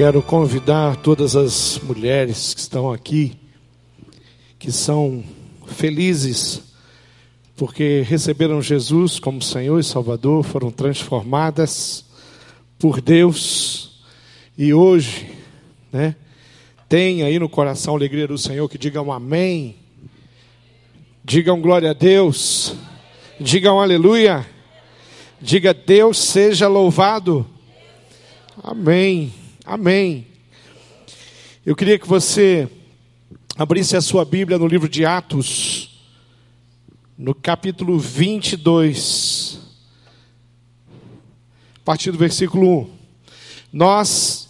Quero convidar todas as mulheres que estão aqui, que são felizes porque receberam Jesus como Senhor e Salvador, foram transformadas por Deus e hoje, né, tem aí no coração a alegria do Senhor que digam amém, digam glória a Deus, digam aleluia, diga Deus seja louvado, amém. Amém. Eu queria que você abrisse a sua Bíblia no livro de Atos, no capítulo 22, a partir do versículo 1. Nós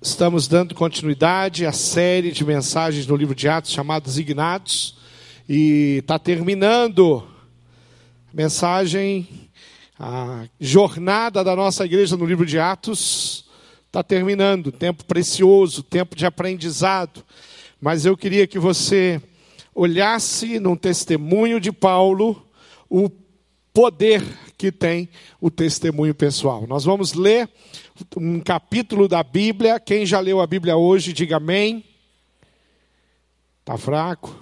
estamos dando continuidade à série de mensagens no livro de Atos chamados Ignatos, e está terminando a mensagem, a jornada da nossa igreja no livro de Atos Está terminando, tempo precioso, tempo de aprendizado. Mas eu queria que você olhasse num testemunho de Paulo o poder que tem o testemunho pessoal. Nós vamos ler um capítulo da Bíblia. Quem já leu a Bíblia hoje, diga amém. Está fraco?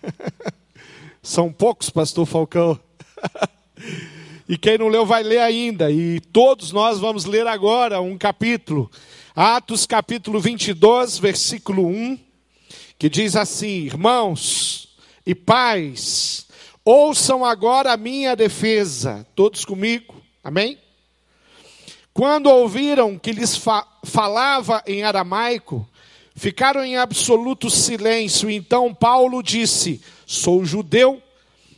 São poucos, pastor Falcão. E quem não leu vai ler ainda. E todos nós vamos ler agora um capítulo. Atos capítulo 22, versículo 1, que diz assim: Irmãos e pais, ouçam agora a minha defesa. Todos comigo? Amém? Quando ouviram que lhes fa falava em aramaico, ficaram em absoluto silêncio. Então Paulo disse: Sou judeu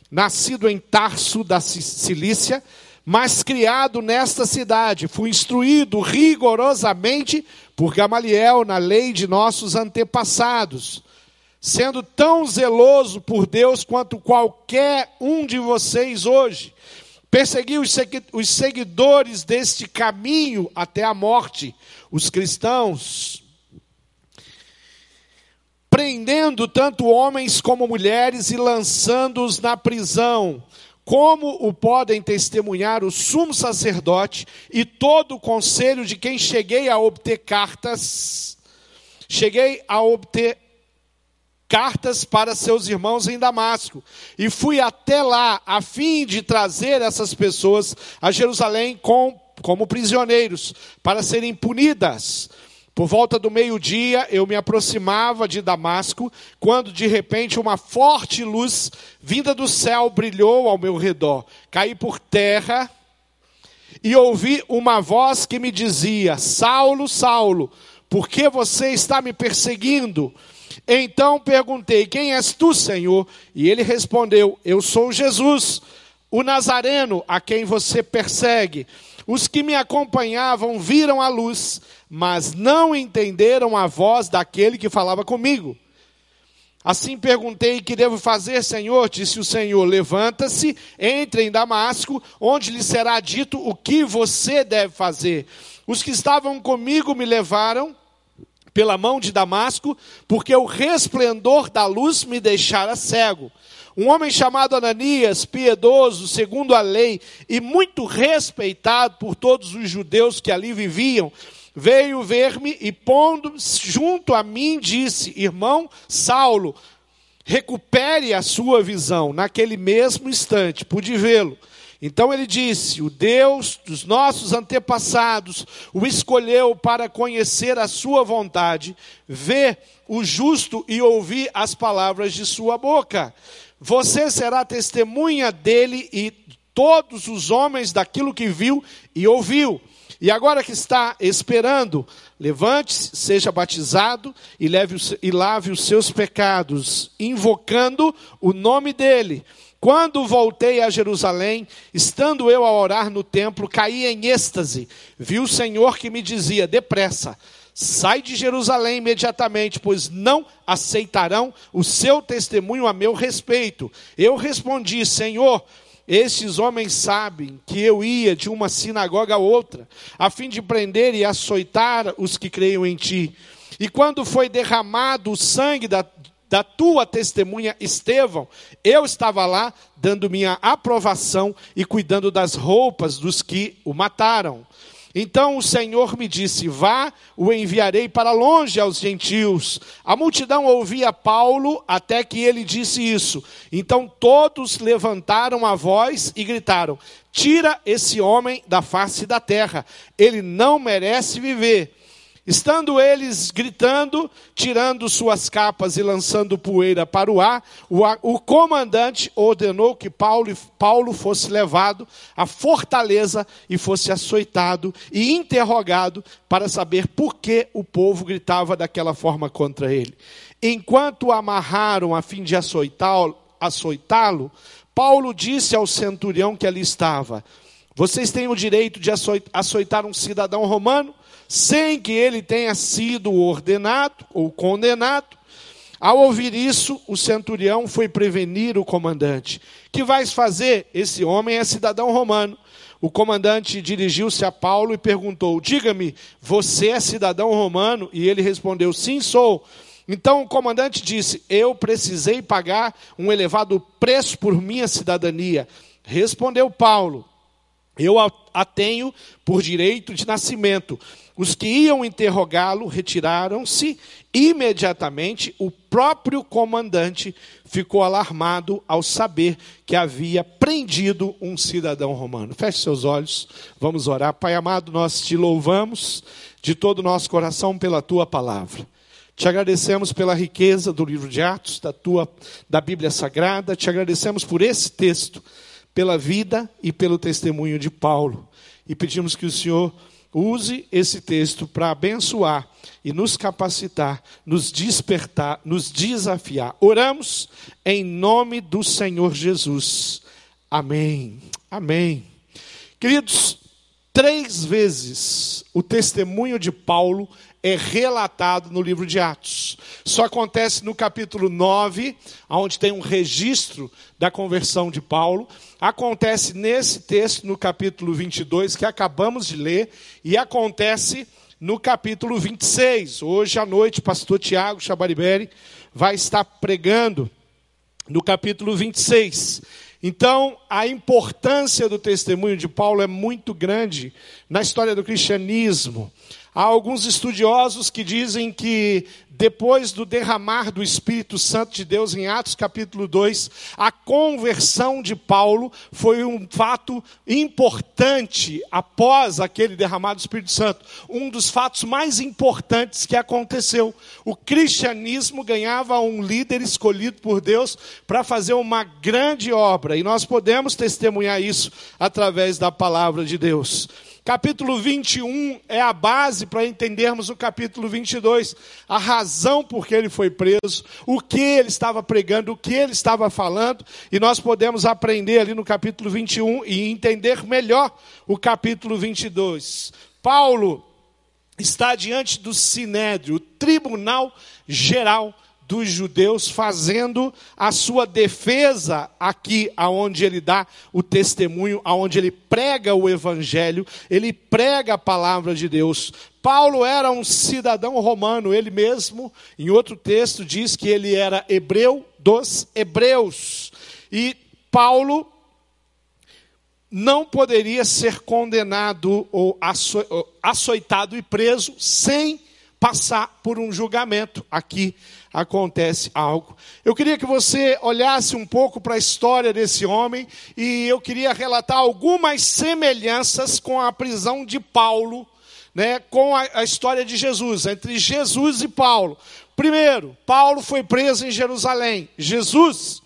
nascido em Tarso da Cilícia, mas criado nesta cidade. Fui instruído rigorosamente por Gamaliel na lei de nossos antepassados, sendo tão zeloso por Deus quanto qualquer um de vocês hoje. Persegui os seguidores deste caminho até a morte, os cristãos, prendendo tanto homens como mulheres e lançando-os na prisão. Como o podem testemunhar o sumo sacerdote e todo o conselho de quem cheguei a obter cartas, cheguei a obter cartas para seus irmãos em Damasco, e fui até lá a fim de trazer essas pessoas a Jerusalém com, como prisioneiros, para serem punidas. Por volta do meio-dia, eu me aproximava de Damasco, quando de repente uma forte luz vinda do céu brilhou ao meu redor. Caí por terra e ouvi uma voz que me dizia: Saulo, Saulo, por que você está me perseguindo? Então perguntei: Quem és tu, Senhor? E ele respondeu: Eu sou Jesus, o Nazareno, a quem você persegue. Os que me acompanhavam viram a luz, mas não entenderam a voz daquele que falava comigo. Assim perguntei: Que devo fazer, Senhor? Disse o Senhor: Levanta-se, entre em Damasco, onde lhe será dito o que você deve fazer. Os que estavam comigo me levaram pela mão de Damasco, porque o resplendor da luz me deixara cego. Um homem chamado Ananias, piedoso, segundo a lei, e muito respeitado por todos os judeus que ali viviam, veio ver-me e, pondo junto a mim, disse: Irmão Saulo, recupere a sua visão. Naquele mesmo instante, pude vê-lo. Então ele disse: O Deus dos nossos antepassados o escolheu para conhecer a sua vontade, ver o justo e ouvir as palavras de sua boca. Você será testemunha dele e todos os homens daquilo que viu e ouviu. E agora que está esperando, levante-se, seja batizado e, leve, e lave os seus pecados, invocando o nome dele. Quando voltei a Jerusalém, estando eu a orar no templo, caí em êxtase. Vi o Senhor que me dizia: depressa, sai de Jerusalém imediatamente, pois não aceitarão o seu testemunho a meu respeito. Eu respondi: Senhor, estes homens sabem que eu ia de uma sinagoga a outra, a fim de prender e açoitar os que creiam em ti. E quando foi derramado o sangue da, da tua testemunha Estevão, eu estava lá dando minha aprovação e cuidando das roupas dos que o mataram. Então o Senhor me disse: Vá, o enviarei para longe aos gentios. A multidão ouvia Paulo até que ele disse isso. Então todos levantaram a voz e gritaram: Tira esse homem da face da terra, ele não merece viver. Estando eles gritando, tirando suas capas e lançando poeira para o ar, o, comandante ordenou que Paulo, Paulo fosse levado à fortaleza e fosse açoitado e interrogado para saber por que o povo gritava daquela forma contra ele. Enquanto o amarraram a fim de açoitá-lo, açoitá Paulo disse ao centurião que ali estava: Vocês têm o direito de açoitar um cidadão romano? Sem que ele tenha sido ordenado ou condenado. Ao ouvir isso, o centurião foi prevenir o comandante. Que vais fazer? Esse homem é cidadão romano. O comandante dirigiu-se a Paulo e perguntou: Diga-me, você é cidadão romano? E ele respondeu: Sim, sou. Então o comandante disse: Eu precisei pagar um elevado preço por minha cidadania. Respondeu Paulo: Eu a tenho por direito de nascimento. Os que iam interrogá-lo retiraram-se. Imediatamente, o próprio comandante ficou alarmado ao saber que havia prendido um cidadão romano. Feche seus olhos, vamos orar. Pai amado, nós te louvamos de todo o nosso coração pela tua palavra. Te agradecemos pela riqueza do livro de Atos, da tua da Bíblia Sagrada. Te agradecemos por esse texto, pela vida e pelo testemunho de Paulo. E pedimos que o Senhor Use esse texto para abençoar e nos capacitar, nos despertar, nos desafiar. Oramos em nome do Senhor Jesus. Amém. Amém. Queridos, três vezes o testemunho de Paulo é relatado no livro de Atos. Só acontece no capítulo 9, onde tem um registro da conversão de Paulo. Acontece nesse texto, no capítulo 22, que acabamos de ler, e acontece no capítulo 26. Hoje à noite, pastor Tiago Chabariberi vai estar pregando no capítulo 26. Então, a importância do testemunho de Paulo é muito grande na história do cristianismo. Há alguns estudiosos que dizem que depois do derramar do Espírito Santo de Deus em Atos capítulo 2, a conversão de Paulo foi um fato importante após aquele derramar do Espírito Santo. Um dos fatos mais importantes que aconteceu. O cristianismo ganhava um líder escolhido por Deus para fazer uma grande obra, e nós podemos testemunhar isso através da palavra de Deus. Capítulo 21 é a base para entendermos o capítulo 22, a razão por que ele foi preso, o que ele estava pregando, o que ele estava falando, e nós podemos aprender ali no capítulo 21 e entender melhor o capítulo 22. Paulo está diante do Sinédrio, o Tribunal Geral dos judeus fazendo a sua defesa aqui aonde ele dá o testemunho, aonde ele prega o evangelho, ele prega a palavra de Deus. Paulo era um cidadão romano, ele mesmo, em outro texto diz que ele era hebreu dos hebreus. E Paulo não poderia ser condenado ou açoitado e preso sem passar por um julgamento aqui acontece algo. Eu queria que você olhasse um pouco para a história desse homem e eu queria relatar algumas semelhanças com a prisão de Paulo, né, com a, a história de Jesus, entre Jesus e Paulo. Primeiro, Paulo foi preso em Jerusalém. Jesus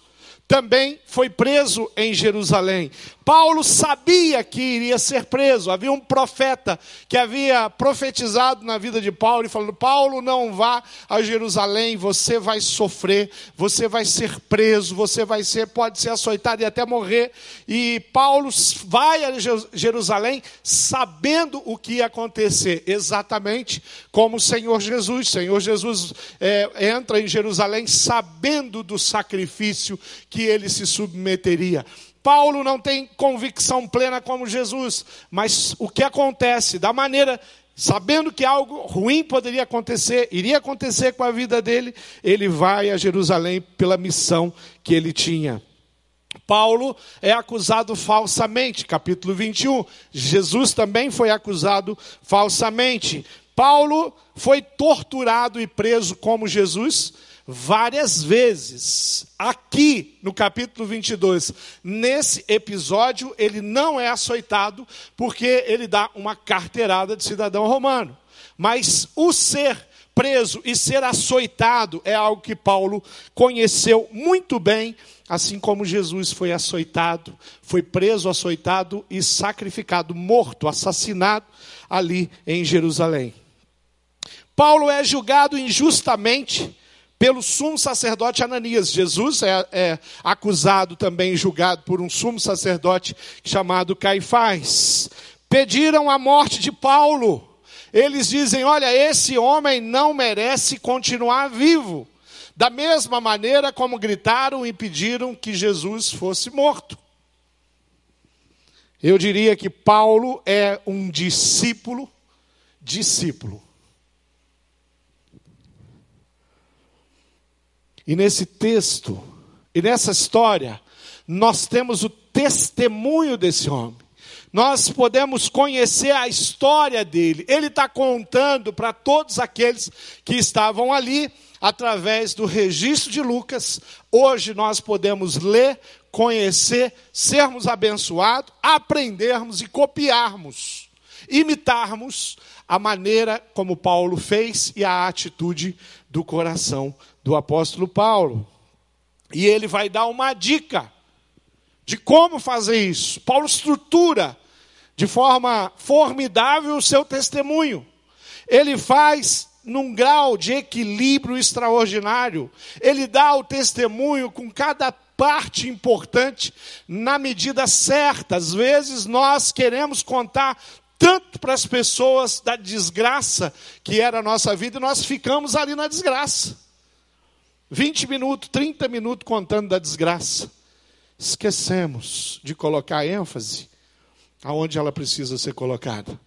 também foi preso em Jerusalém. Paulo sabia que iria ser preso. Havia um profeta que havia profetizado na vida de Paulo e falando: Paulo, não vá a Jerusalém, você vai sofrer, você vai ser preso, você vai ser, pode ser açoitado e até morrer. E Paulo vai a Jerusalém sabendo o que ia acontecer, exatamente como o Senhor Jesus. O Senhor Jesus é, entra em Jerusalém sabendo do sacrifício que ele se submeteria. Paulo não tem convicção plena como Jesus, mas o que acontece, da maneira sabendo que algo ruim poderia acontecer, iria acontecer com a vida dele, ele vai a Jerusalém pela missão que ele tinha. Paulo é acusado falsamente, capítulo 21. Jesus também foi acusado falsamente. Paulo foi torturado e preso como Jesus várias vezes. Aqui no capítulo 22, nesse episódio, ele não é açoitado porque ele dá uma carteirada de cidadão romano. Mas o ser preso e ser açoitado é algo que Paulo conheceu muito bem, assim como Jesus foi açoitado, foi preso, açoitado e sacrificado, morto, assassinado ali em Jerusalém. Paulo é julgado injustamente pelo sumo sacerdote Ananias. Jesus é, é acusado também, julgado por um sumo sacerdote chamado Caifás. Pediram a morte de Paulo. Eles dizem: olha, esse homem não merece continuar vivo. Da mesma maneira como gritaram e pediram que Jesus fosse morto. Eu diria que Paulo é um discípulo, discípulo E nesse texto, e nessa história, nós temos o testemunho desse homem. Nós podemos conhecer a história dele. Ele está contando para todos aqueles que estavam ali, através do registro de Lucas. Hoje nós podemos ler, conhecer, sermos abençoados, aprendermos e copiarmos, imitarmos a maneira como Paulo fez e a atitude do coração do apóstolo Paulo. E ele vai dar uma dica de como fazer isso. Paulo estrutura de forma formidável o seu testemunho. Ele faz num grau de equilíbrio extraordinário. Ele dá o testemunho com cada parte importante na medida certa. Às vezes nós queremos contar tanto para as pessoas da desgraça que era a nossa vida e nós ficamos ali na desgraça. 20 minutos, 30 minutos contando da desgraça. Esquecemos de colocar ênfase aonde ela precisa ser colocada.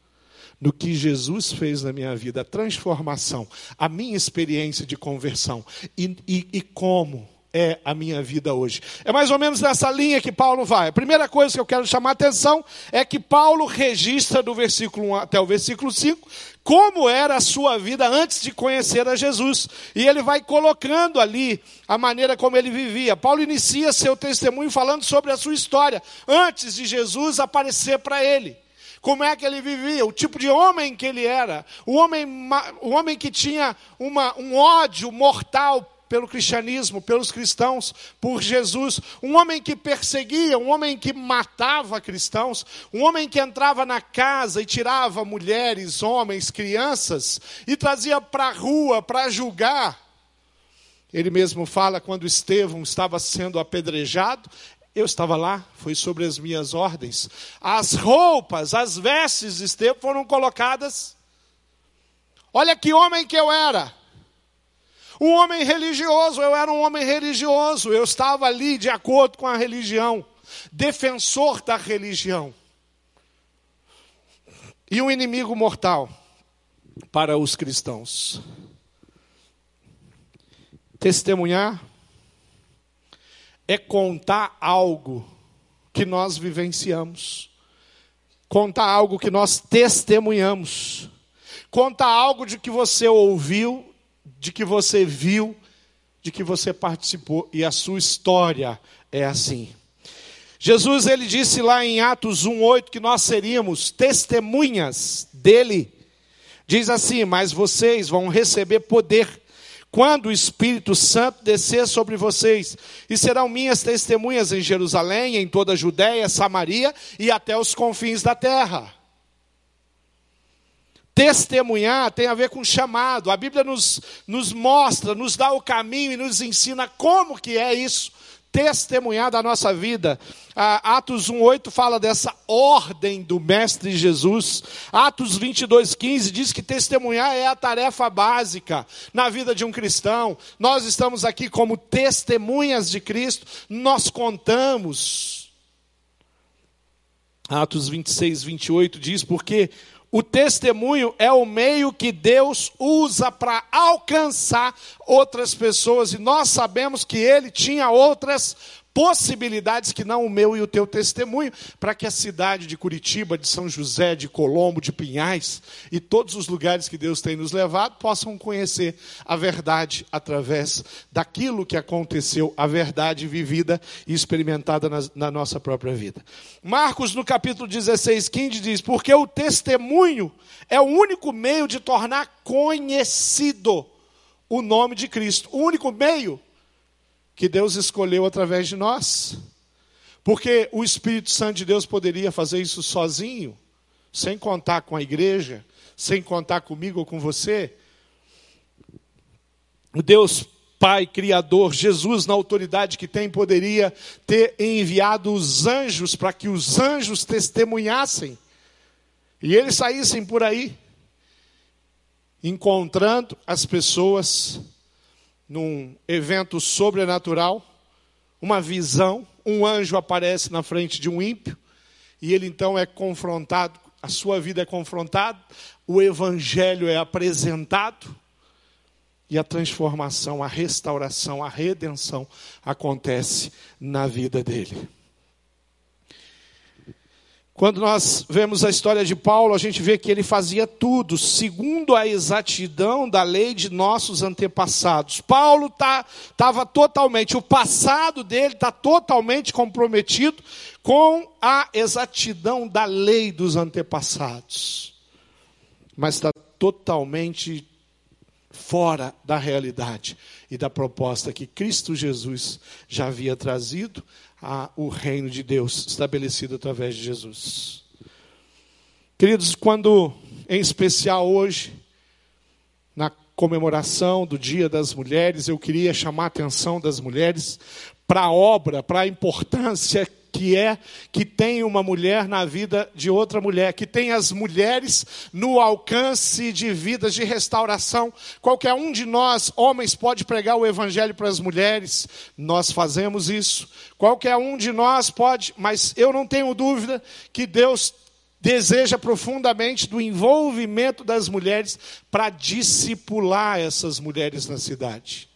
No que Jesus fez na minha vida, a transformação, a minha experiência de conversão e, e, e como é a minha vida hoje. É mais ou menos nessa linha que Paulo vai. A primeira coisa que eu quero chamar a atenção é que Paulo registra do versículo 1 até o versículo 5 como era a sua vida antes de conhecer a Jesus. E ele vai colocando ali a maneira como ele vivia. Paulo inicia seu testemunho falando sobre a sua história antes de Jesus aparecer para ele como é que ele vivia, o tipo de homem que ele era, o homem, o homem que tinha uma, um ódio mortal pelo cristianismo, pelos cristãos, por Jesus. Um homem que perseguia, um homem que matava cristãos, um homem que entrava na casa e tirava mulheres, homens, crianças e trazia para a rua para julgar. Ele mesmo fala quando Estevão estava sendo apedrejado, eu estava lá, foi sobre as minhas ordens. As roupas, as vestes de Estevão foram colocadas. Olha que homem que eu era. Um homem religioso, eu era um homem religioso, eu estava ali de acordo com a religião, defensor da religião. E um inimigo mortal para os cristãos. Testemunhar é contar algo que nós vivenciamos, contar algo que nós testemunhamos, contar algo de que você ouviu de que você viu, de que você participou e a sua história é assim. Jesus ele disse lá em Atos 1:8 que nós seríamos testemunhas dele. Diz assim: "Mas vocês vão receber poder quando o Espírito Santo descer sobre vocês, e serão minhas testemunhas em Jerusalém, em toda a Judéia, Samaria e até os confins da terra." Testemunhar tem a ver com chamado. A Bíblia nos, nos mostra, nos dá o caminho e nos ensina como que é isso. Testemunhar da nossa vida. Ah, Atos 1,8 fala dessa ordem do Mestre Jesus. Atos 22,15 diz que testemunhar é a tarefa básica na vida de um cristão. Nós estamos aqui como testemunhas de Cristo, nós contamos. Atos 26, 28 diz: Porque o testemunho é o meio que Deus usa para alcançar outras pessoas, e nós sabemos que ele tinha outras possibilidades que não o meu e o teu testemunho, para que a cidade de Curitiba, de São José, de Colombo, de Pinhais e todos os lugares que Deus tem nos levado possam conhecer a verdade através daquilo que aconteceu, a verdade vivida e experimentada na, na nossa própria vida. Marcos, no capítulo 16, 15, diz: Porque o testemunho é o único meio de tornar conhecido o nome de Cristo. O único meio que Deus escolheu através de nós. Porque o Espírito Santo de Deus poderia fazer isso sozinho, sem contar com a igreja, sem contar comigo ou com você. O Deus Pai Criador, Jesus, na autoridade que tem, poderia ter enviado os anjos para que os anjos testemunhassem e eles saíssem por aí, encontrando as pessoas num evento sobrenatural, uma visão, um anjo aparece na frente de um ímpio, e ele então é confrontado, a sua vida é confrontada, o evangelho é apresentado, e a transformação, a restauração, a redenção acontece na vida dele. Quando nós vemos a história de Paulo, a gente vê que ele fazia tudo segundo a exatidão da lei de nossos antepassados. Paulo estava tá, totalmente, o passado dele está totalmente comprometido com a exatidão da lei dos antepassados. Mas está totalmente fora da realidade e da proposta que Cristo Jesus já havia trazido a, o reino de Deus estabelecido através de Jesus. Queridos, quando, em especial hoje, na comemoração do Dia das Mulheres, eu queria chamar a atenção das mulheres para a obra, para a importância que é que tem uma mulher na vida de outra mulher, que tem as mulheres no alcance de vidas de restauração. Qualquer um de nós, homens, pode pregar o evangelho para as mulheres, nós fazemos isso. Qualquer um de nós pode, mas eu não tenho dúvida que Deus deseja profundamente do envolvimento das mulheres para discipular essas mulheres na cidade.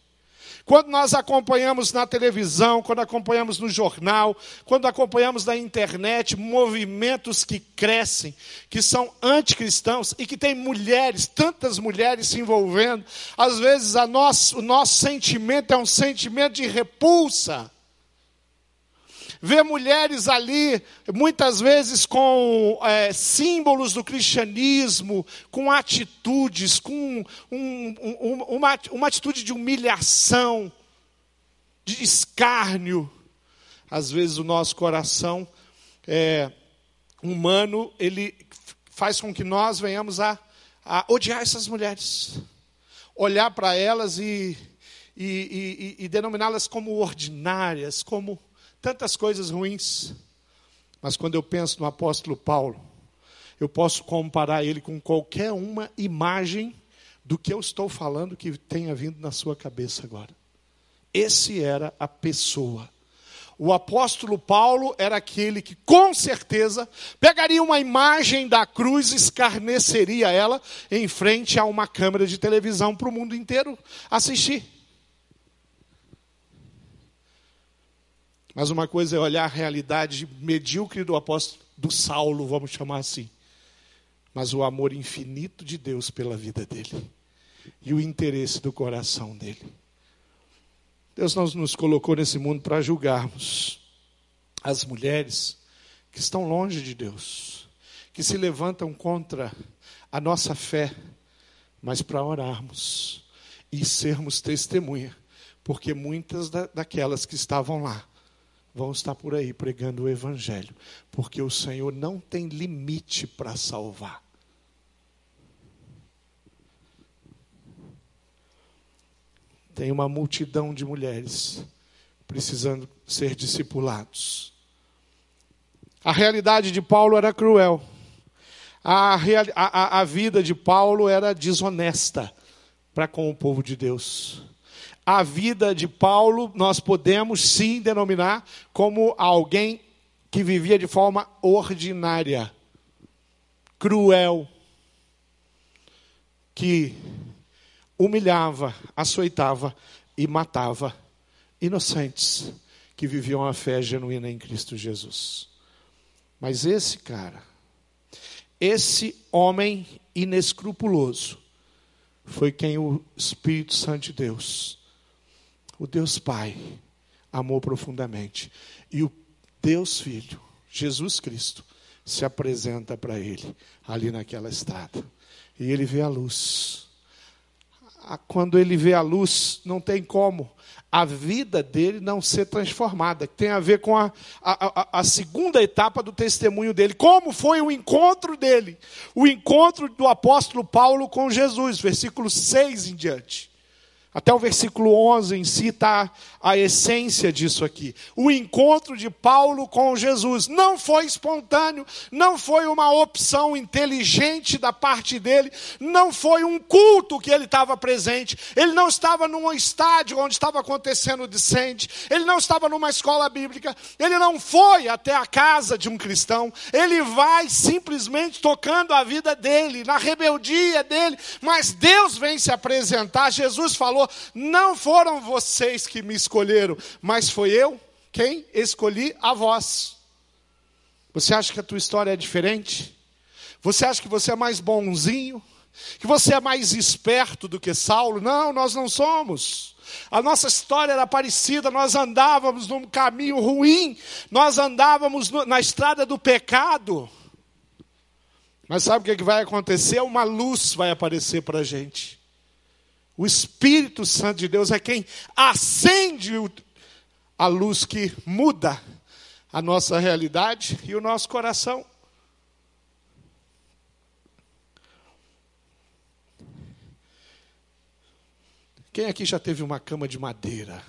Quando nós acompanhamos na televisão, quando acompanhamos no jornal, quando acompanhamos na internet movimentos que crescem, que são anticristãos e que tem mulheres, tantas mulheres se envolvendo, às vezes a nosso, o nosso sentimento é um sentimento de repulsa Ver mulheres ali, muitas vezes com é, símbolos do cristianismo, com atitudes, com um, um, uma, uma atitude de humilhação, de escárnio. Às vezes o nosso coração é, humano, ele faz com que nós venhamos a, a odiar essas mulheres. Olhar para elas e, e, e, e denominá-las como ordinárias, como tantas coisas ruins. Mas quando eu penso no apóstolo Paulo, eu posso comparar ele com qualquer uma imagem do que eu estou falando que tenha vindo na sua cabeça agora. Esse era a pessoa. O apóstolo Paulo era aquele que, com certeza, pegaria uma imagem da cruz, escarneceria ela em frente a uma câmera de televisão para o mundo inteiro assistir. Mas uma coisa é olhar a realidade medíocre do apóstolo, do Saulo, vamos chamar assim. Mas o amor infinito de Deus pela vida dele. E o interesse do coração dele. Deus não nos colocou nesse mundo para julgarmos as mulheres que estão longe de Deus, que se levantam contra a nossa fé, mas para orarmos e sermos testemunha, porque muitas da, daquelas que estavam lá vão estar por aí pregando o Evangelho, porque o Senhor não tem limite para salvar. Tem uma multidão de mulheres precisando ser discipulados. A realidade de Paulo era cruel. A, a, a vida de Paulo era desonesta para com o povo de Deus a vida de Paulo nós podemos sim denominar como alguém que vivia de forma ordinária, cruel, que humilhava, açoitava e matava inocentes que viviam a fé genuína em Cristo Jesus. Mas esse cara, esse homem inescrupuloso, foi quem o Espírito Santo de Deus, o Deus Pai, amou profundamente. E o Deus Filho, Jesus Cristo, se apresenta para ele ali naquela estrada. E ele vê a luz. Quando ele vê a luz, não tem como a vida dele não ser transformada, tem a ver com a, a, a, segunda etapa do testemunho dele. Como foi o encontro dele? O encontro do apóstolo Paulo com Jesus, versículo 6 em diante. Até o versículo 11 em si está a essência disso aqui. O encontro de Paulo com Jesus não foi espontâneo, não foi uma opção inteligente da parte dele, não foi um culto que ele estava presente, ele não estava num estádio onde estava acontecendo o discente, ele não estava numa escola bíblica, ele não foi até a casa de um cristão, ele vai simplesmente tocando a vida dele, na rebeldia dele, mas Deus vem se apresentar. Jesus falou falou: Não foram vocês que me escolheram, mas foi eu quem escolhi a vós. Você acha que a tua história é diferente? Você acha que você é mais bonzinho? Que você é mais esperto do que Saulo? Não, nós não somos. A nossa história era parecida, nós andávamos num caminho ruim, nós andávamos na estrada do pecado. Mas sabe o que vai acontecer? Uma luz vai aparecer para a gente. O Espírito Santo de Deus é quem acende a luz que muda a nossa realidade e o nosso coração. Quem aqui já teve uma cama de madeira?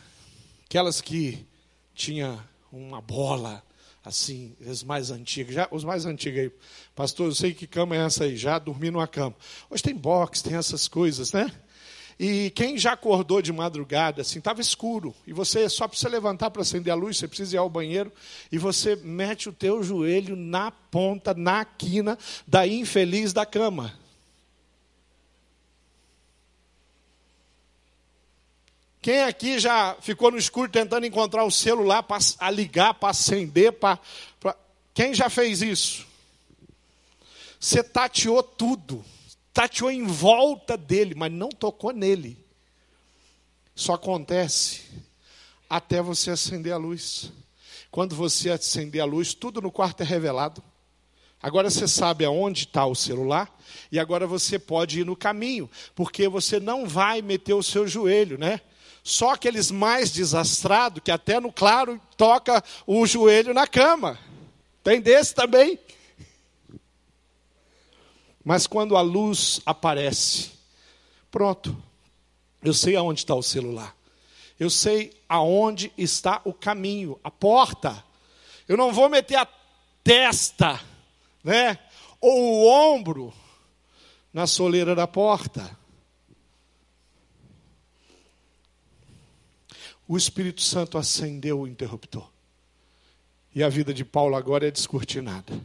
Aquelas que tinha uma bola, assim, as mais antigas, já, os mais antigos aí. Pastor, eu sei que cama é essa aí, já dormi numa cama. Hoje tem box, tem essas coisas, né? E quem já acordou de madrugada, assim, estava escuro, e você só precisa levantar para acender a luz, você precisa ir ao banheiro, e você mete o teu joelho na ponta, na quina da infeliz da cama. Quem aqui já ficou no escuro tentando encontrar o celular para ligar, para acender, para. Quem já fez isso? Você tateou tudo tateou em volta dele, mas não tocou nele. Isso acontece até você acender a luz. Quando você acender a luz, tudo no quarto é revelado. Agora você sabe aonde está o celular e agora você pode ir no caminho, porque você não vai meter o seu joelho, né? Só aqueles mais desastrados que até no claro toca o joelho na cama. Tem desse também. Mas quando a luz aparece, pronto, eu sei aonde está o celular. Eu sei aonde está o caminho, a porta. Eu não vou meter a testa, né? Ou o ombro na soleira da porta. O Espírito Santo acendeu o interruptor. E a vida de Paulo agora é descortinada.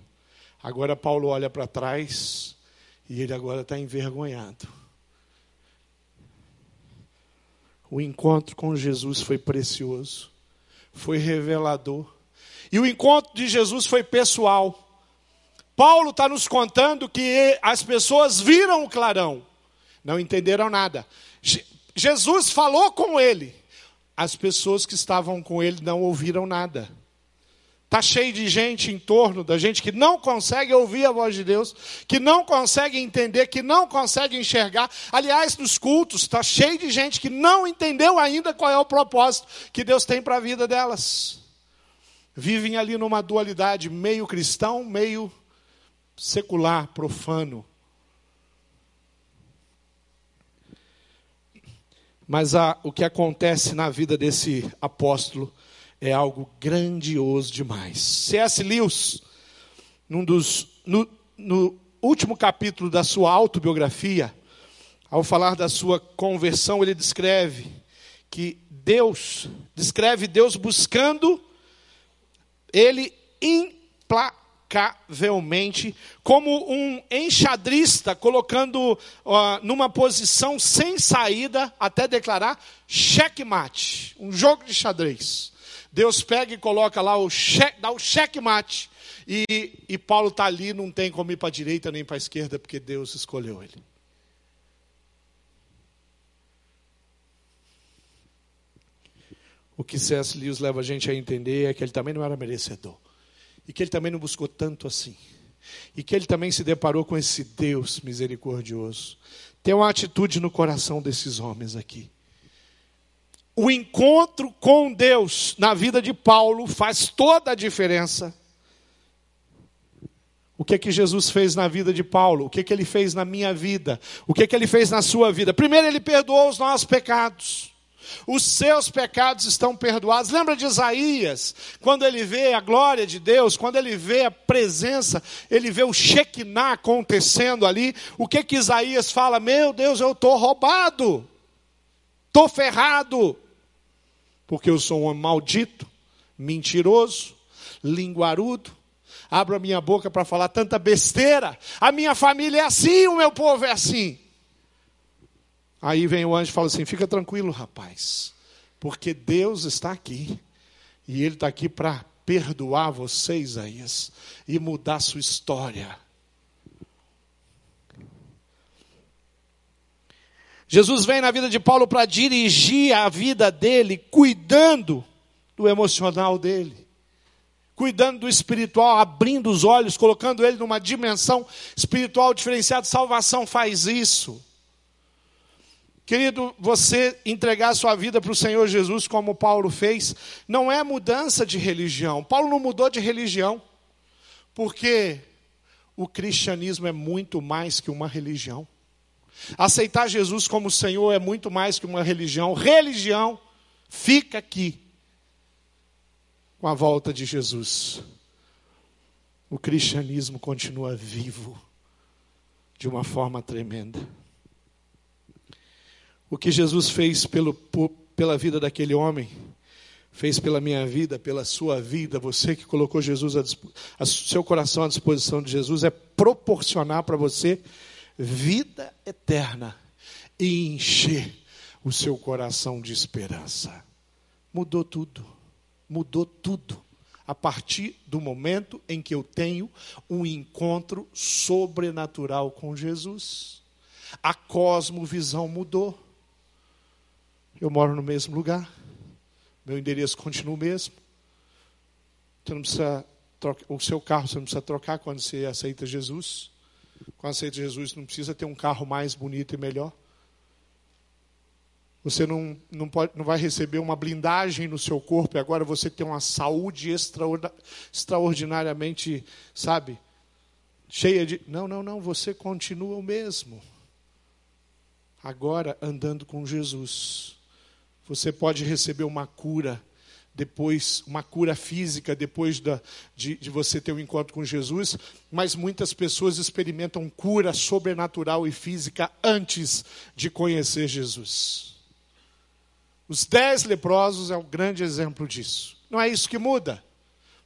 Agora Paulo olha para trás e ele agora está envergonhado. O encontro com Jesus foi precioso, foi revelador. E o encontro de Jesus foi pessoal. Paulo está nos contando que as pessoas viram o clarão, não entenderam nada. Jesus falou com ele, as pessoas que estavam com ele não ouviram nada. Está cheio de gente em torno da gente que não consegue ouvir a voz de Deus, que não consegue entender, que não consegue enxergar. Aliás, nos cultos, está cheio de gente que não entendeu ainda qual é o propósito que Deus tem para a vida delas. Vivem ali numa dualidade, meio cristão, meio secular, profano. Mas a, o que acontece na vida desse apóstolo é algo grandioso demais. C.S. Lewis, num dos, no, no último capítulo da sua autobiografia, ao falar da sua conversão, ele descreve que Deus, descreve Deus buscando ele implacavelmente, como um enxadrista colocando uh, numa posição sem saída até declarar checkmate, um jogo de xadrez. Deus pega e coloca lá o cheque, dá o checkmate. E, e Paulo está ali, não tem como ir para a direita nem para a esquerda, porque Deus escolheu ele. O que C.S. Lewis leva a gente a entender é que ele também não era merecedor. E que ele também não buscou tanto assim. E que ele também se deparou com esse Deus misericordioso. Tem uma atitude no coração desses homens aqui. O encontro com Deus na vida de Paulo faz toda a diferença. O que é que Jesus fez na vida de Paulo? O que é que ele fez na minha vida? O que é que ele fez na sua vida? Primeiro, ele perdoou os nossos pecados. Os seus pecados estão perdoados. Lembra de Isaías, quando ele vê a glória de Deus, quando ele vê a presença, ele vê o Shekinah acontecendo ali. O que que Isaías fala? Meu Deus, eu estou roubado, estou ferrado, porque eu sou um maldito, mentiroso, linguarudo. Abro a minha boca para falar tanta besteira. A minha família é assim, o meu povo é assim. Aí vem o anjo e fala assim: fica tranquilo, rapaz, porque Deus está aqui. E Ele está aqui para perdoar você, Isaías, e mudar sua história. Jesus vem na vida de Paulo para dirigir a vida dele, cuidando do emocional dele, cuidando do espiritual, abrindo os olhos, colocando ele numa dimensão espiritual diferenciada. Salvação faz isso. Querido, você entregar sua vida para o Senhor Jesus, como Paulo fez, não é mudança de religião. Paulo não mudou de religião, porque o cristianismo é muito mais que uma religião. Aceitar Jesus como Senhor é muito mais que uma religião. Religião fica aqui com a volta de Jesus. O cristianismo continua vivo de uma forma tremenda. O que Jesus fez pelo, pela vida daquele homem, fez pela minha vida, pela sua vida, você que colocou Jesus a, a seu coração à disposição de Jesus, é proporcionar para você vida eterna e encher o seu coração de esperança. Mudou tudo, mudou tudo. A partir do momento em que eu tenho um encontro sobrenatural com Jesus, a cosmovisão mudou. Eu moro no mesmo lugar. Meu endereço continua o mesmo. Você não precisa trocar, o seu carro você não precisa trocar quando você aceita Jesus. Quando aceita Jesus, não precisa ter um carro mais bonito e melhor. Você não, não, pode, não vai receber uma blindagem no seu corpo e agora você tem uma saúde extraordinariamente, sabe, cheia de. Não, não, não, você continua o mesmo. Agora andando com Jesus. Você pode receber uma cura depois, uma cura física depois da, de, de você ter um encontro com Jesus, mas muitas pessoas experimentam cura sobrenatural e física antes de conhecer Jesus. Os dez leprosos é um grande exemplo disso. Não é isso que muda.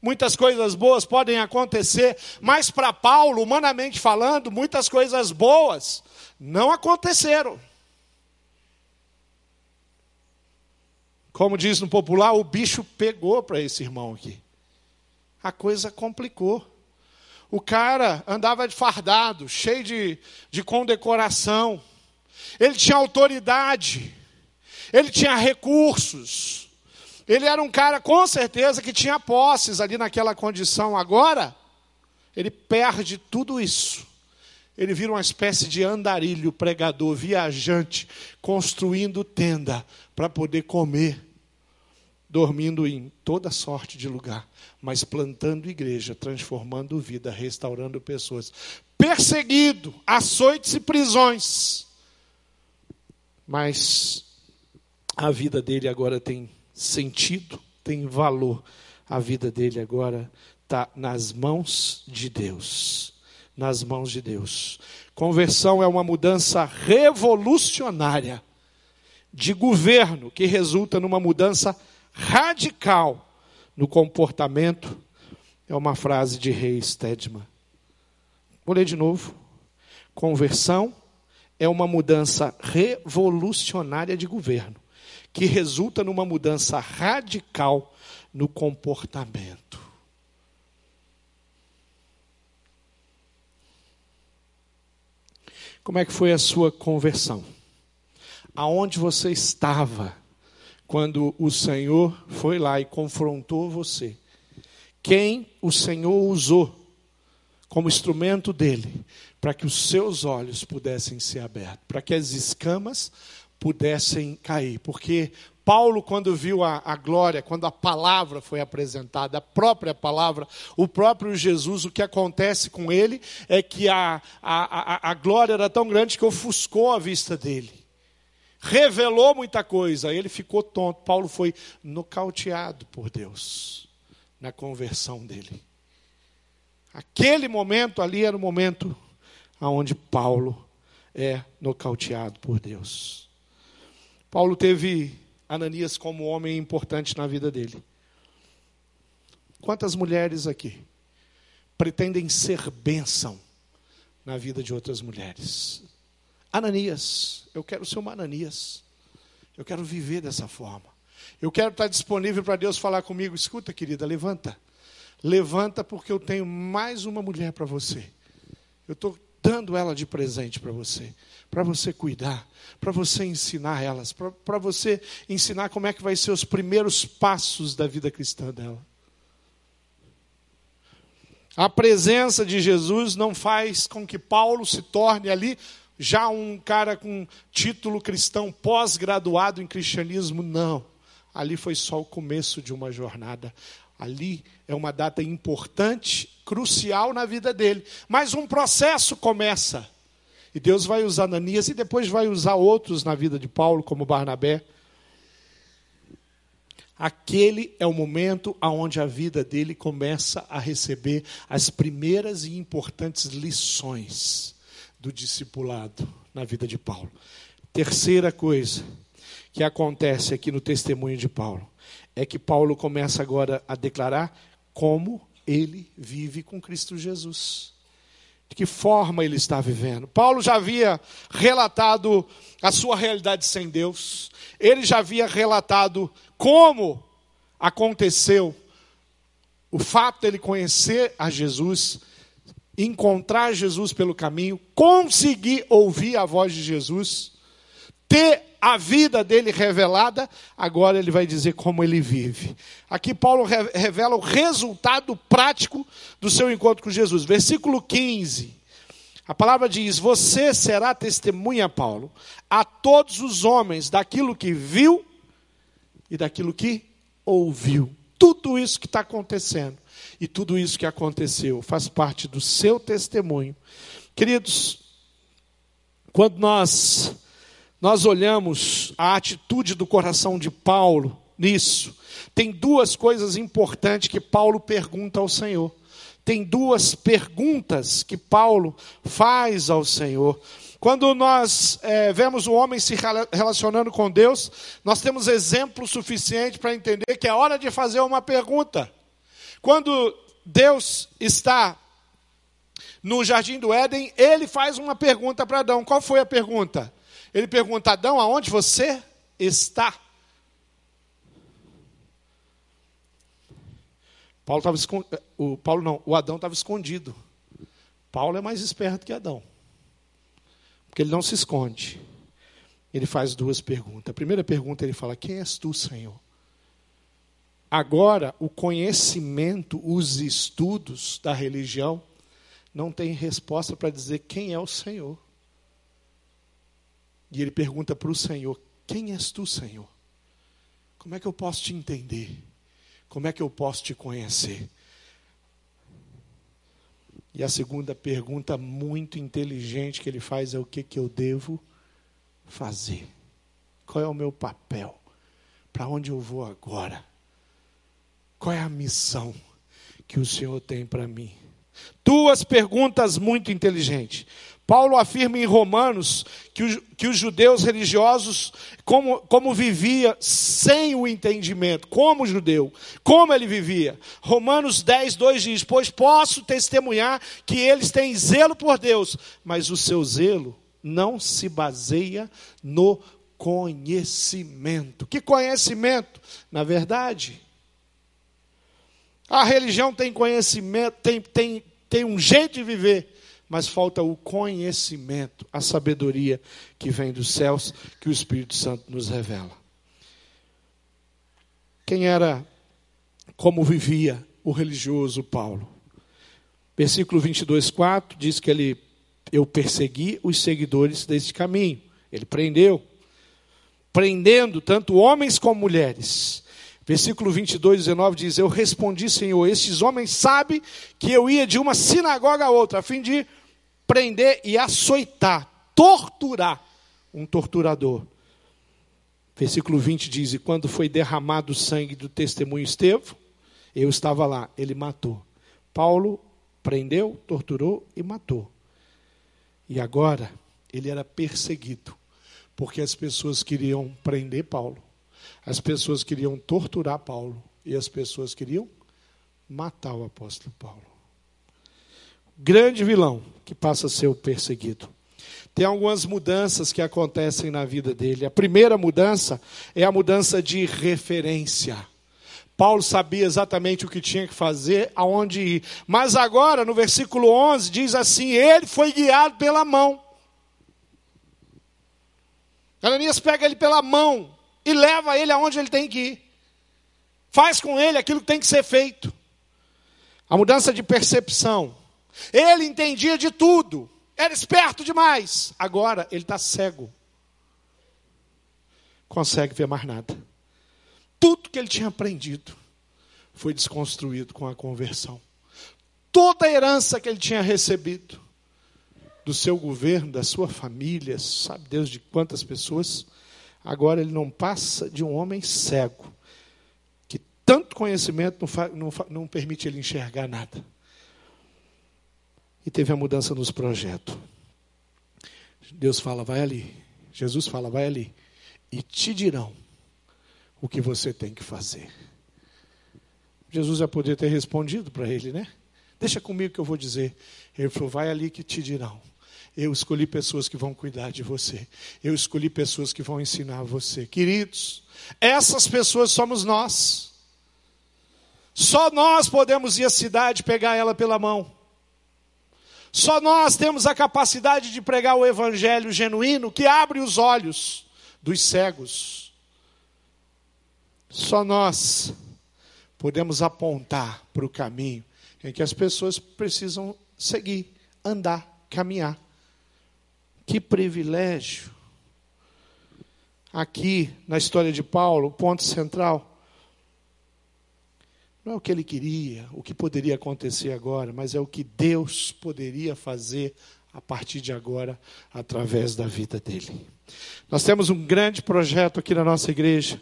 Muitas coisas boas podem acontecer, mas para Paulo, humanamente falando, muitas coisas boas não aconteceram. Como diz no popular, o bicho pegou para esse irmão aqui. A coisa complicou. O cara andava de fardado, cheio de, de condecoração. Ele tinha autoridade. Ele tinha recursos. Ele era um cara, com certeza, que tinha posses ali naquela condição. Agora, ele perde tudo isso. Ele vira uma espécie de andarilho, pregador, viajante, construindo tenda para poder comer, dormindo em toda sorte de lugar, mas plantando igreja, transformando vida, restaurando pessoas. Perseguido, açoites e prisões. Mas a vida dele agora tem sentido, tem valor. A vida dele agora está nas mãos de Deus. Nas mãos de Deus. Conversão é uma mudança revolucionária de governo que resulta numa mudança radical no comportamento é uma frase de Rei Stedman. Vou ler de novo. Conversão é uma mudança revolucionária de governo, que resulta numa mudança radical no comportamento. Como é que foi a sua conversão? Aonde você estava quando o Senhor foi lá e confrontou você? Quem o Senhor usou como instrumento dele para que os seus olhos pudessem ser abertos, para que as escamas pudessem cair. Porque Paulo, quando viu a, a, glória, quando a palavra foi apresentada, a própria palavra, o próprio Jesus, o que acontece com ele é que a, a, a, glória era tão grande que ofuscou a vista dele. Revelou muita coisa, ele ficou tonto. Paulo foi nocauteado por Deus na conversão dele. Aquele momento ali era o momento onde Paulo é nocauteado por Deus. Paulo teve Ananias como homem importante na vida dele. Quantas mulheres aqui pretendem ser bênção na vida de outras mulheres? Ananias, eu quero ser uma Ananias. Eu quero viver dessa forma. Eu quero estar disponível para Deus falar comigo. Escuta, querida, levanta. Levanta, porque eu tenho mais uma mulher para você. Eu estou dando ela de presente para você, para você cuidar, para você ensinar elas, para você ensinar como é que vai ser os primeiros passos da vida cristã dela. A presença de Jesus não faz com que Paulo se torne ali já um cara com título cristão pós-graduado em cristianismo, não. Ali foi só o começo de uma jornada. Ali é uma data importante, crucial na vida dele. Mas um processo começa. E Deus vai usar Ananias e depois vai usar outros na vida de Paulo, como Barnabé. Aquele é o momento onde a vida dele começa a receber as primeiras e importantes lições do discipulado na vida de Paulo. Terceira coisa que acontece aqui no testemunho de Paulo é que Paulo começa agora a declarar como ele vive com Cristo Jesus. De que forma ele está vivendo. Paulo já havia relatado a sua realidade sem Deus, ele já havia relatado como aconteceu o fato dele conhecer a Jesus, encontrar Jesus pelo caminho, conseguir ouvir a voz de Jesus, ter a vida dele revelada, agora ele vai dizer como ele vive. Aqui Paulo revela o resultado prático do seu encontro com Jesus. Versículo 15. A palavra diz: Você será testemunha, Paulo, a todos os homens daquilo que viu e daquilo que ouviu. Tudo isso que está acontecendo e tudo isso que aconteceu faz parte do seu testemunho. Queridos, quando nós nós olhamos a atitude do coração de Paulo nisso, tem duas coisas importantes que Paulo pergunta ao Senhor. Tem duas perguntas que Paulo faz ao Senhor. Quando nós é, vemos o homem se relacionando com Deus, nós temos exemplo suficiente para entender que é hora de fazer uma pergunta. Quando Deus está no jardim do Éden, ele faz uma pergunta para Adão. Qual foi a pergunta? Ele pergunta: Adão, aonde você está? Paulo estava escondido. O Paulo não, o Adão estava escondido. Paulo é mais esperto que Adão. Porque ele não se esconde. Ele faz duas perguntas. A primeira pergunta ele fala: Quem és tu, Senhor? Agora, o conhecimento, os estudos da religião não tem resposta para dizer quem é o Senhor. E ele pergunta para o Senhor: Quem és tu, Senhor? Como é que eu posso te entender? Como é que eu posso te conhecer? E a segunda pergunta muito inteligente que ele faz é: O que, que eu devo fazer? Qual é o meu papel? Para onde eu vou agora? Qual é a missão que o Senhor tem para mim? Duas perguntas muito inteligentes. Paulo afirma em Romanos que, o, que os judeus religiosos, como, como vivia sem o entendimento, como judeu, como ele vivia. Romanos 10, 2 diz: Pois posso testemunhar que eles têm zelo por Deus, mas o seu zelo não se baseia no conhecimento. Que conhecimento? Na verdade, a religião tem conhecimento, tem, tem, tem um jeito de viver mas falta o conhecimento, a sabedoria que vem dos céus, que o Espírito Santo nos revela. Quem era, como vivia o religioso Paulo? Versículo 22, 4 diz que ele, eu persegui os seguidores deste caminho. Ele prendeu, prendendo tanto homens como mulheres. Versículo 22, 19 diz: Eu respondi, Senhor, estes homens sabem que eu ia de uma sinagoga a outra, a fim de prender e açoitar, torturar um torturador. Versículo 20 diz: E quando foi derramado o sangue do testemunho Estevão, eu estava lá, ele matou. Paulo prendeu, torturou e matou. E agora ele era perseguido, porque as pessoas queriam prender Paulo, as pessoas queriam torturar Paulo e as pessoas queriam matar o apóstolo Paulo grande vilão que passa a ser o perseguido. Tem algumas mudanças que acontecem na vida dele. A primeira mudança é a mudança de referência. Paulo sabia exatamente o que tinha que fazer, aonde ir. Mas agora, no versículo 11, diz assim: Ele foi guiado pela mão. Ananias pega ele pela mão e leva ele aonde ele tem que ir. Faz com ele aquilo que tem que ser feito. A mudança de percepção ele entendia de tudo, era esperto demais. Agora ele está cego. Consegue ver mais nada. Tudo que ele tinha aprendido foi desconstruído com a conversão. Toda a herança que ele tinha recebido do seu governo, da sua família, sabe Deus de quantas pessoas, agora ele não passa de um homem cego, que tanto conhecimento não, não, não permite ele enxergar nada e teve a mudança nos projetos. Deus fala, vai ali. Jesus fala, vai ali. E te dirão o que você tem que fazer. Jesus já poderia ter respondido para ele, né? Deixa comigo que eu vou dizer. Ele falou, vai ali que te dirão. Eu escolhi pessoas que vão cuidar de você. Eu escolhi pessoas que vão ensinar você. Queridos, essas pessoas somos nós. Só nós podemos ir à cidade pegar ela pela mão. Só nós temos a capacidade de pregar o evangelho genuíno que abre os olhos dos cegos. Só nós podemos apontar para o caminho em que as pessoas precisam seguir, andar, caminhar. Que privilégio! Aqui na história de Paulo, o ponto central não é o que ele queria, o que poderia acontecer agora, mas é o que Deus poderia fazer a partir de agora, através da vida dele. Nós temos um grande projeto aqui na nossa igreja.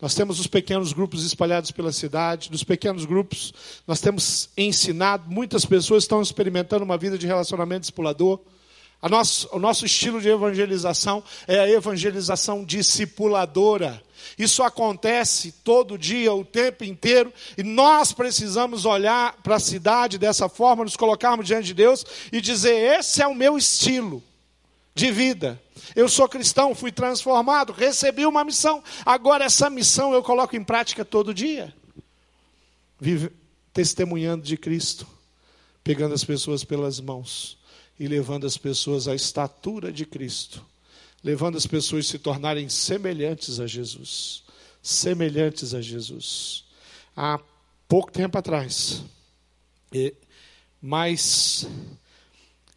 Nós temos os pequenos grupos espalhados pela cidade. Dos pequenos grupos, nós temos ensinado, muitas pessoas estão experimentando uma vida de relacionamento discipulador. Nosso, o nosso estilo de evangelização é a evangelização discipuladora. Isso acontece todo dia, o tempo inteiro, e nós precisamos olhar para a cidade dessa forma, nos colocarmos diante de Deus e dizer: esse é o meu estilo de vida. Eu sou cristão, fui transformado, recebi uma missão. Agora, essa missão eu coloco em prática todo dia. Vive, testemunhando de Cristo, pegando as pessoas pelas mãos e levando as pessoas à estatura de Cristo, levando as pessoas a se tornarem semelhantes a Jesus. Semelhantes a Jesus. Há pouco tempo atrás, mais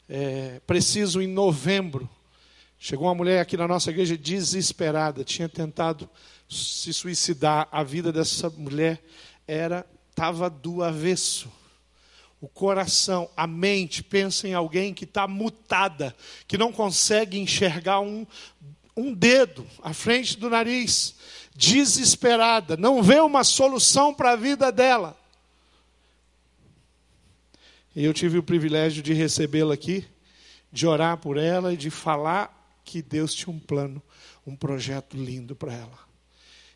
é, preciso em novembro, chegou uma mulher aqui na nossa igreja desesperada, tinha tentado se suicidar. A vida dessa mulher era estava do avesso o coração, a mente pensa em alguém que está mutada, que não consegue enxergar um, um dedo à frente do nariz, desesperada, não vê uma solução para a vida dela. E eu tive o privilégio de recebê-la aqui, de orar por ela e de falar que Deus tinha um plano, um projeto lindo para ela.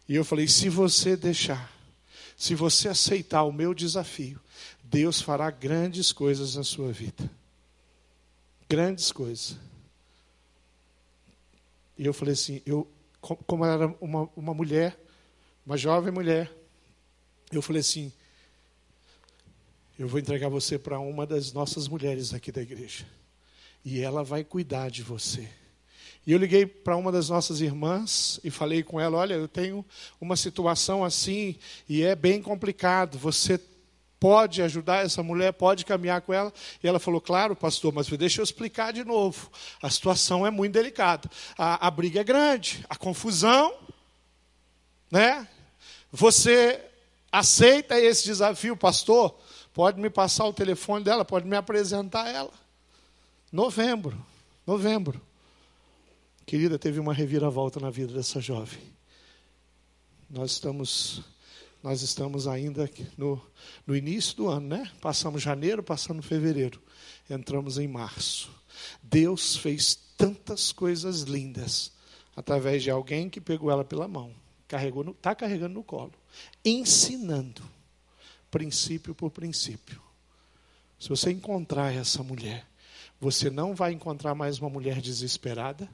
E eu falei: se você deixar, se você aceitar o meu desafio, Deus fará grandes coisas na sua vida. Grandes coisas. E eu falei assim: eu, como era uma, uma mulher, uma jovem mulher, eu falei assim: eu vou entregar você para uma das nossas mulheres aqui da igreja. E ela vai cuidar de você. E eu liguei para uma das nossas irmãs e falei com ela: Olha, eu tenho uma situação assim e é bem complicado. Você pode ajudar essa mulher, pode caminhar com ela. E ela falou: Claro, pastor, mas deixa eu explicar de novo. A situação é muito delicada. A, a briga é grande, a confusão, né? Você aceita esse desafio, pastor? Pode me passar o telefone dela, pode me apresentar ela. Novembro, novembro. Querida, teve uma reviravolta na vida dessa jovem. Nós estamos, nós estamos ainda no, no início do ano, né? Passamos janeiro, passamos fevereiro, entramos em março. Deus fez tantas coisas lindas através de alguém que pegou ela pela mão, carregou, está carregando no colo, ensinando princípio por princípio. Se você encontrar essa mulher, você não vai encontrar mais uma mulher desesperada.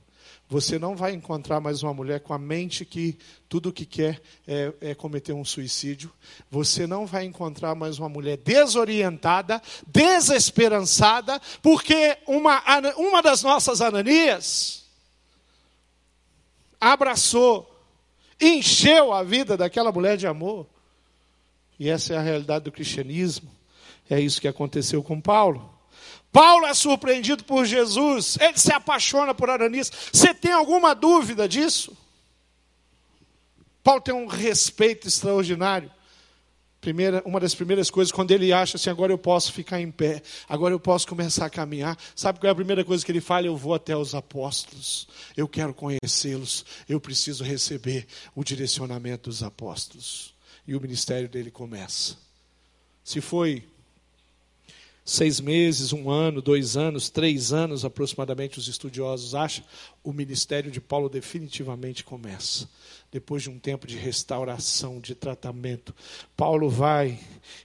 Você não vai encontrar mais uma mulher com a mente que tudo o que quer é, é, cometer um suicídio. Você não vai encontrar mais uma mulher desorientada, desesperançada, porque uma, uma das nossas Ananias abraçou, encheu a vida daquela mulher de amor. E essa é a realidade do cristianismo. É isso que aconteceu com Paulo. Paulo é surpreendido por Jesus, ele se apaixona por Ananias. Você tem alguma dúvida disso? Paulo tem um respeito extraordinário. Primeira, uma das primeiras coisas, quando ele acha assim, agora eu posso ficar em pé, agora eu posso começar a caminhar. Sabe qual é a primeira coisa que ele fala? Eu vou até os apóstolos, eu quero conhecê-los, eu preciso receber o direcionamento dos apóstolos e o ministério dele começa. Se foi seis meses, um ano, dois anos, três anos aproximadamente, os estudiosos acham, o ministério de Paulo definitivamente começa depois de um tempo de restauração, de tratamento, Paulo vai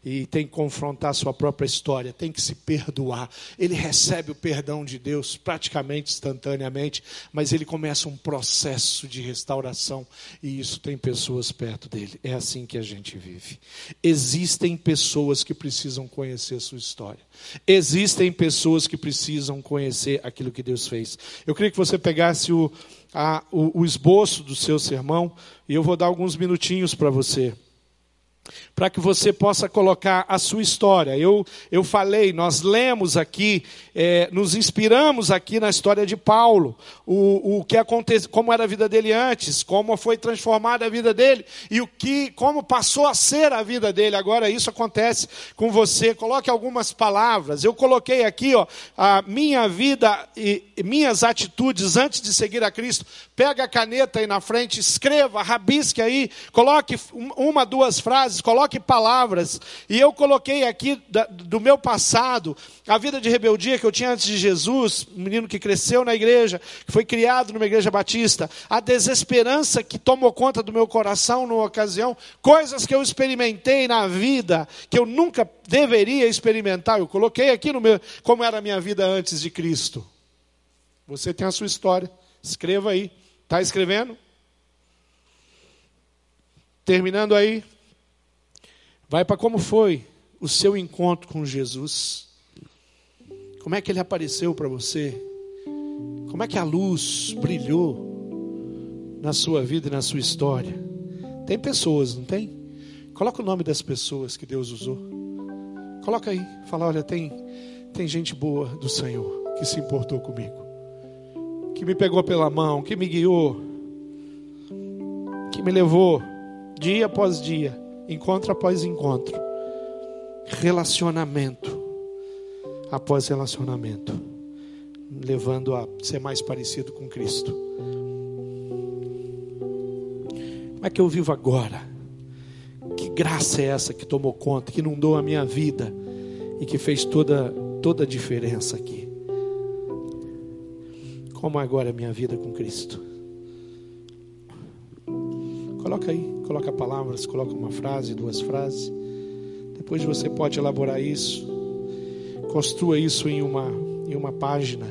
e tem que confrontar sua própria história, tem que se perdoar. Ele recebe o perdão de Deus praticamente instantaneamente, mas ele começa um processo de restauração e isso tem pessoas perto dele. É assim que a gente vive. Existem pessoas que precisam conhecer sua história. Existem pessoas que precisam conhecer aquilo que Deus fez. Eu queria que você pegasse o a, o, o esboço do seu sermão e eu vou dar alguns minutinhos para você para que você possa colocar a sua história. Eu, eu falei, nós lemos aqui, é, nos inspiramos aqui na história de Paulo, o, o que aconteceu, como era a vida dele antes, como foi transformada a vida dele e o que, como passou a ser a vida dele. Agora isso acontece com você. Coloque algumas palavras. Eu coloquei aqui, ó, a minha vida e minhas atitudes antes de seguir a Cristo. Pega a caneta aí na frente, escreva, rabisque aí, coloque uma, duas frases, coloque palavras. E eu coloquei aqui da, do meu passado, a vida de rebeldia que eu tinha antes de Jesus, um menino que cresceu na igreja, que foi criado numa igreja batista, a desesperança que tomou conta do meu coração numa ocasião, coisas que eu experimentei na vida que eu nunca deveria experimentar. Eu coloquei aqui no meu como era a minha vida antes de Cristo. Você tem a sua história. Escreva aí. Está escrevendo? Terminando aí, Vai para como foi o seu encontro com Jesus. Como é que ele apareceu para você? Como é que a luz brilhou na sua vida e na sua história? Tem pessoas, não tem? Coloca o nome das pessoas que Deus usou. Coloca aí, fala, olha, tem tem gente boa do Senhor que se importou comigo. Que me pegou pela mão, que me guiou, que me levou dia após dia encontro após encontro, relacionamento após relacionamento, levando a ser mais parecido com Cristo. Como é que eu vivo agora? Que graça é essa que tomou conta, que inundou a minha vida e que fez toda, toda a diferença aqui? Como agora é a minha vida com Cristo? Coloca aí, coloca palavras, coloca uma frase, duas frases. Depois você pode elaborar isso. Construa isso em uma, em uma página.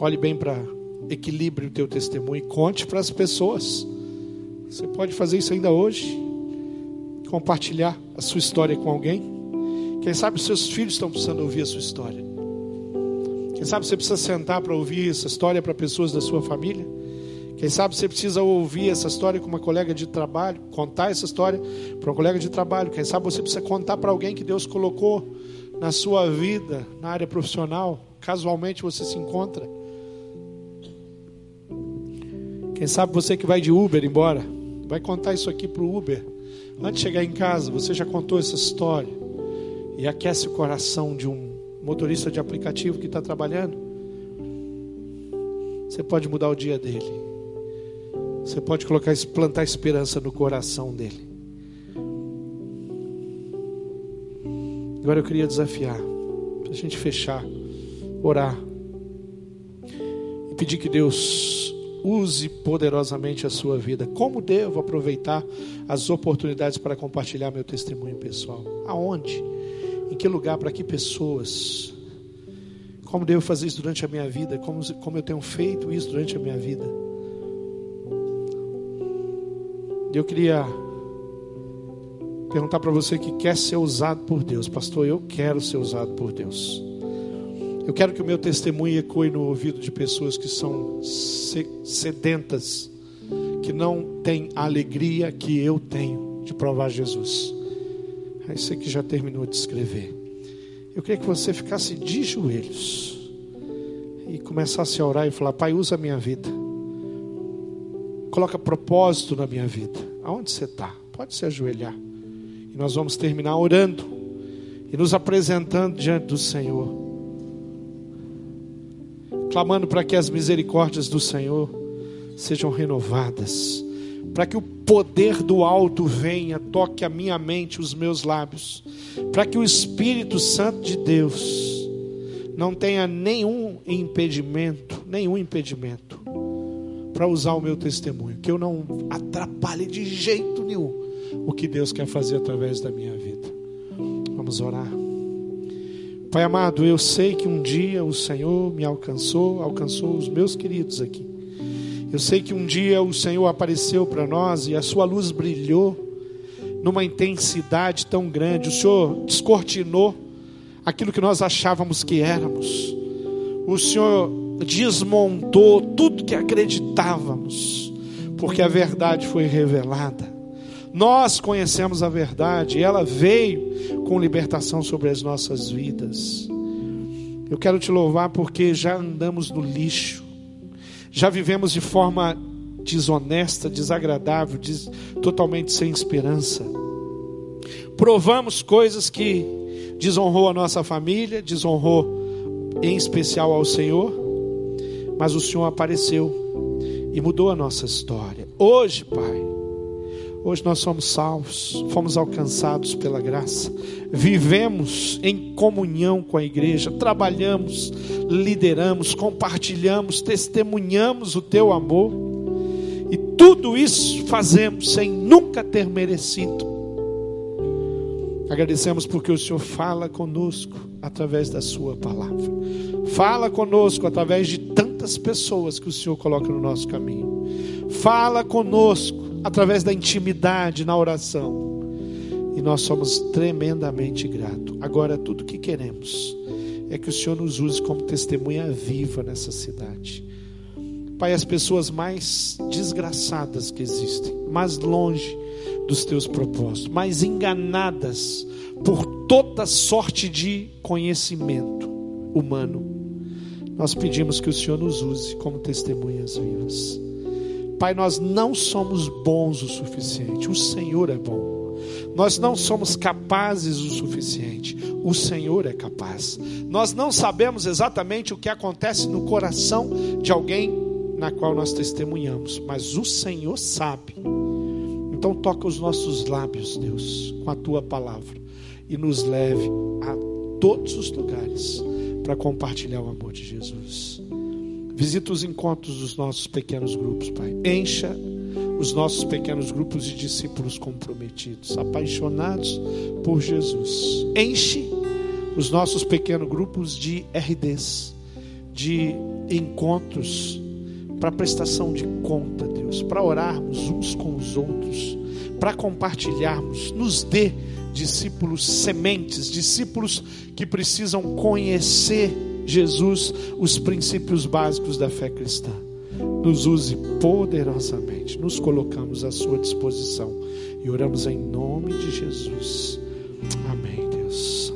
Olhe bem para equilíbrio o teu testemunho e conte para as pessoas. Você pode fazer isso ainda hoje. Compartilhar a sua história com alguém. Quem sabe os seus filhos estão precisando ouvir a sua história. Quem sabe você precisa sentar para ouvir essa história para pessoas da sua família. Quem sabe você precisa ouvir essa história com uma colega de trabalho, contar essa história para um colega de trabalho. Quem sabe você precisa contar para alguém que Deus colocou na sua vida, na área profissional. Casualmente você se encontra. Quem sabe você que vai de Uber embora, vai contar isso aqui para o Uber. Antes de chegar em casa, você já contou essa história e aquece o coração de um motorista de aplicativo que está trabalhando. Você pode mudar o dia dele. Você pode colocar, plantar esperança no coração dele. Agora eu queria desafiar, para a gente fechar, orar e pedir que Deus use poderosamente a sua vida. Como devo aproveitar as oportunidades para compartilhar meu testemunho pessoal? Aonde? Em que lugar? Para que pessoas? Como devo fazer isso durante a minha vida? Como, como eu tenho feito isso durante a minha vida? Eu queria perguntar para você que quer ser usado por Deus, pastor. Eu quero ser usado por Deus. Eu quero que o meu testemunho ecoe no ouvido de pessoas que são sedentas, que não têm a alegria que eu tenho de provar Jesus. É isso que já terminou de escrever. Eu queria que você ficasse de joelhos e começasse a orar e falar: Pai, usa a minha vida coloca propósito na minha vida. Aonde você está? Pode se ajoelhar. E nós vamos terminar orando e nos apresentando diante do Senhor, clamando para que as misericórdias do Senhor sejam renovadas, para que o poder do alto venha, toque a minha mente, os meus lábios, para que o Espírito Santo de Deus não tenha nenhum impedimento, nenhum impedimento para usar o meu testemunho, que eu não atrapalhe de jeito nenhum o que Deus quer fazer através da minha vida. Vamos orar. Pai amado, eu sei que um dia o Senhor me alcançou, alcançou os meus queridos aqui. Eu sei que um dia o Senhor apareceu para nós e a sua luz brilhou numa intensidade tão grande. O Senhor descortinou aquilo que nós achávamos que éramos. O Senhor desmontou tudo que acreditávamos, porque a verdade foi revelada. Nós conhecemos a verdade, e ela veio com libertação sobre as nossas vidas. Eu quero te louvar porque já andamos no lixo, já vivemos de forma desonesta, desagradável, des... totalmente sem esperança. Provamos coisas que desonrou a nossa família, desonrou em especial ao Senhor mas o Senhor apareceu e mudou a nossa história. Hoje, Pai, hoje nós somos salvos, fomos alcançados pela graça, vivemos em comunhão com a igreja, trabalhamos, lideramos, compartilhamos, testemunhamos o Teu amor, e tudo isso fazemos sem nunca ter merecido. Agradecemos porque o Senhor fala conosco através da Sua palavra, fala conosco através de tantas pessoas que o Senhor coloca no nosso caminho. Fala conosco através da intimidade na oração. E nós somos tremendamente gratos. Agora, tudo que queremos é que o Senhor nos use como testemunha viva nessa cidade. Pai, as pessoas mais desgraçadas que existem, mais longe dos teus propósitos, mais enganadas por toda sorte de conhecimento humano nós pedimos que o Senhor nos use como testemunhas vivas. Pai, nós não somos bons o suficiente, o Senhor é bom. Nós não somos capazes o suficiente, o Senhor é capaz. Nós não sabemos exatamente o que acontece no coração de alguém na qual nós testemunhamos, mas o Senhor sabe. Então toca os nossos lábios, Deus, com a tua palavra e nos leve a todos os lugares para compartilhar o amor de Jesus. Visita os encontros dos nossos pequenos grupos, Pai. Encha os nossos pequenos grupos de discípulos comprometidos, apaixonados por Jesus. Enche os nossos pequenos grupos de RDs, de encontros para prestação de conta, Deus, para orarmos uns com os outros, para compartilharmos. Nos dê discípulos sementes, discípulos que precisam conhecer Jesus, os princípios básicos da fé cristã. Nos use poderosamente, nos colocamos à sua disposição e oramos em nome de Jesus. Amém, Deus.